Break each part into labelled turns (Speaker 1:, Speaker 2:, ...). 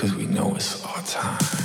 Speaker 1: Cause we know it's our time.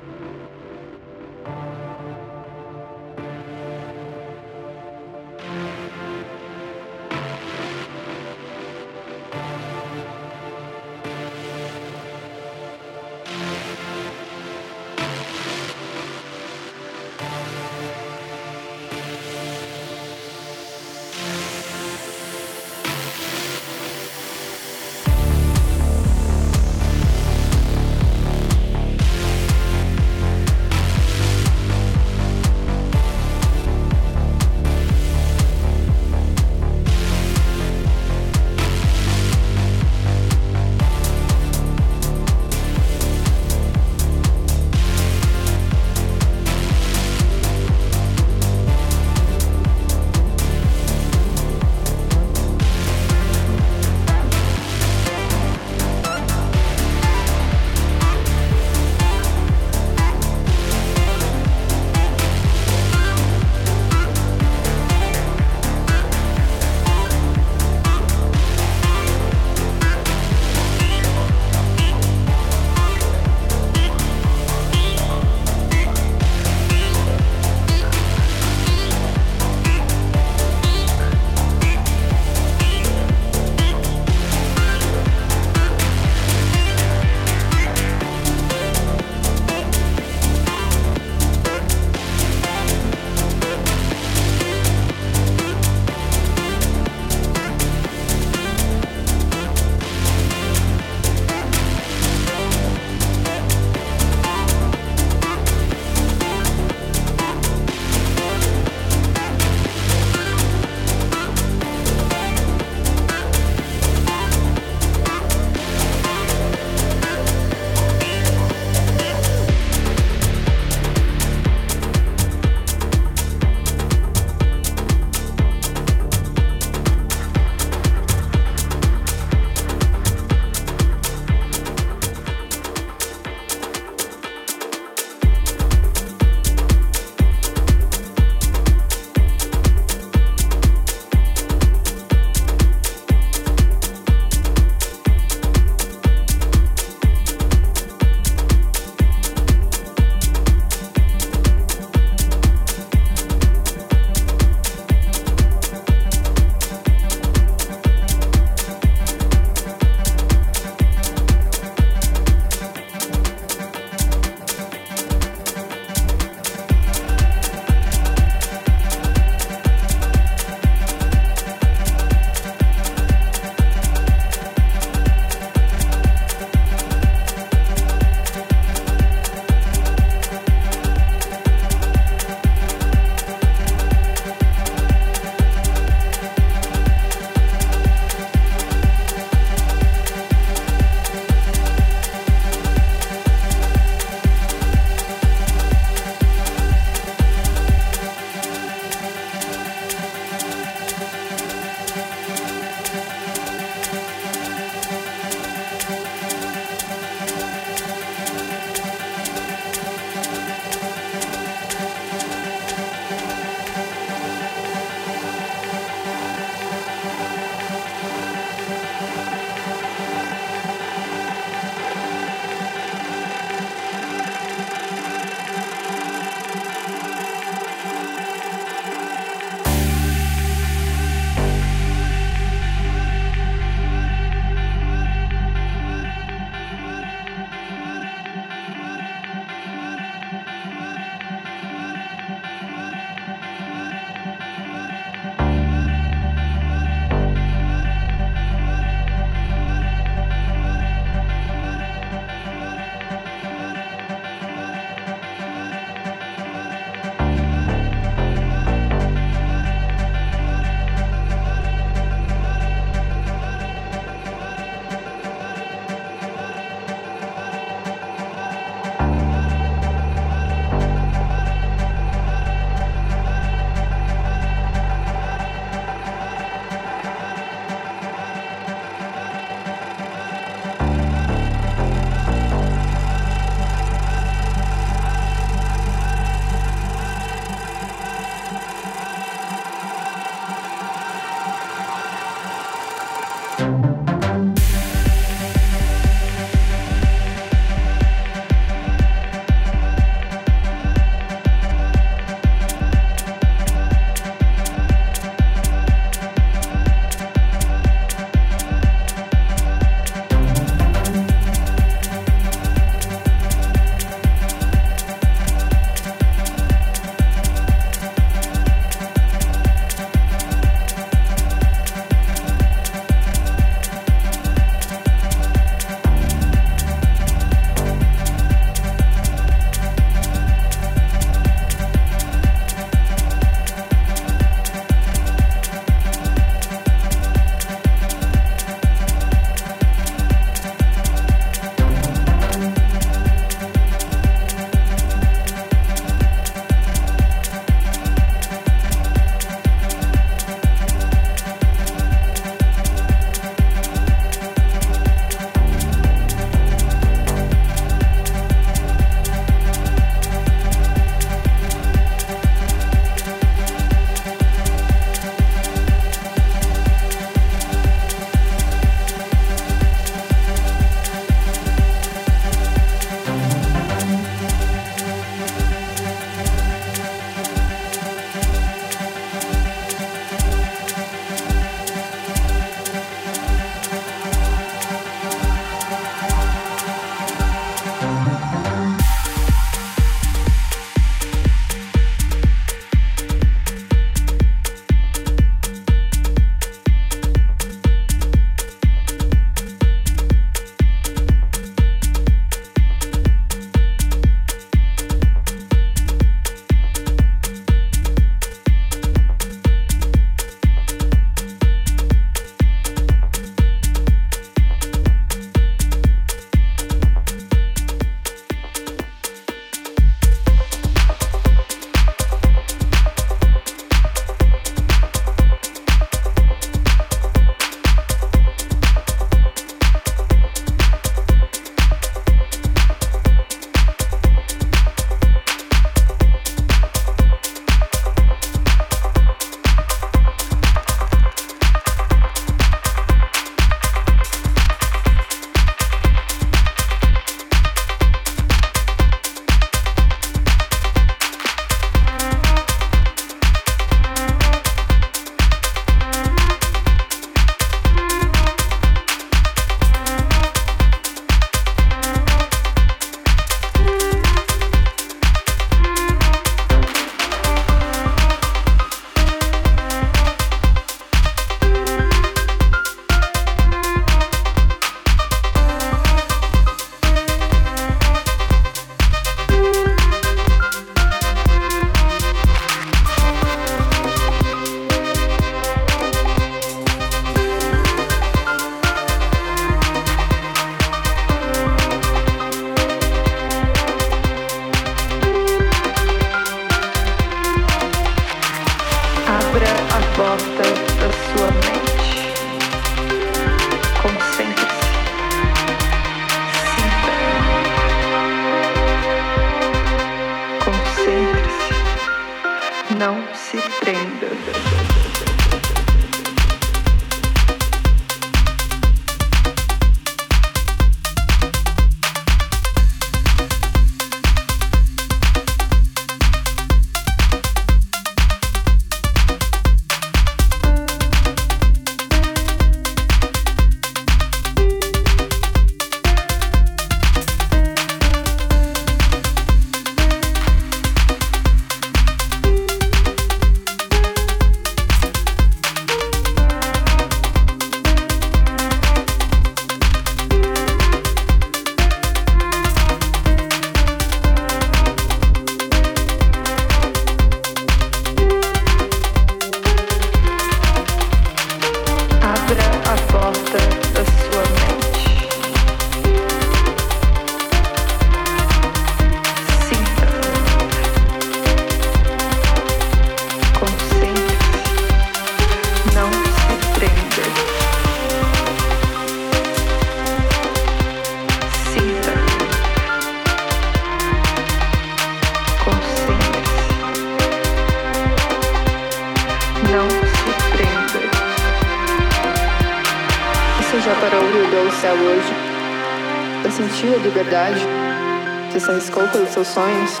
Speaker 1: Sonhos,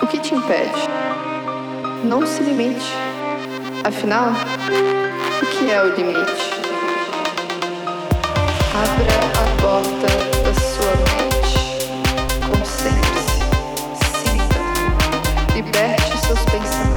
Speaker 1: o que te impede? Não se limite. Afinal, o que é o limite? Abra a porta da sua mente. Concentre-se. Sinta. Liberte seus pensamentos.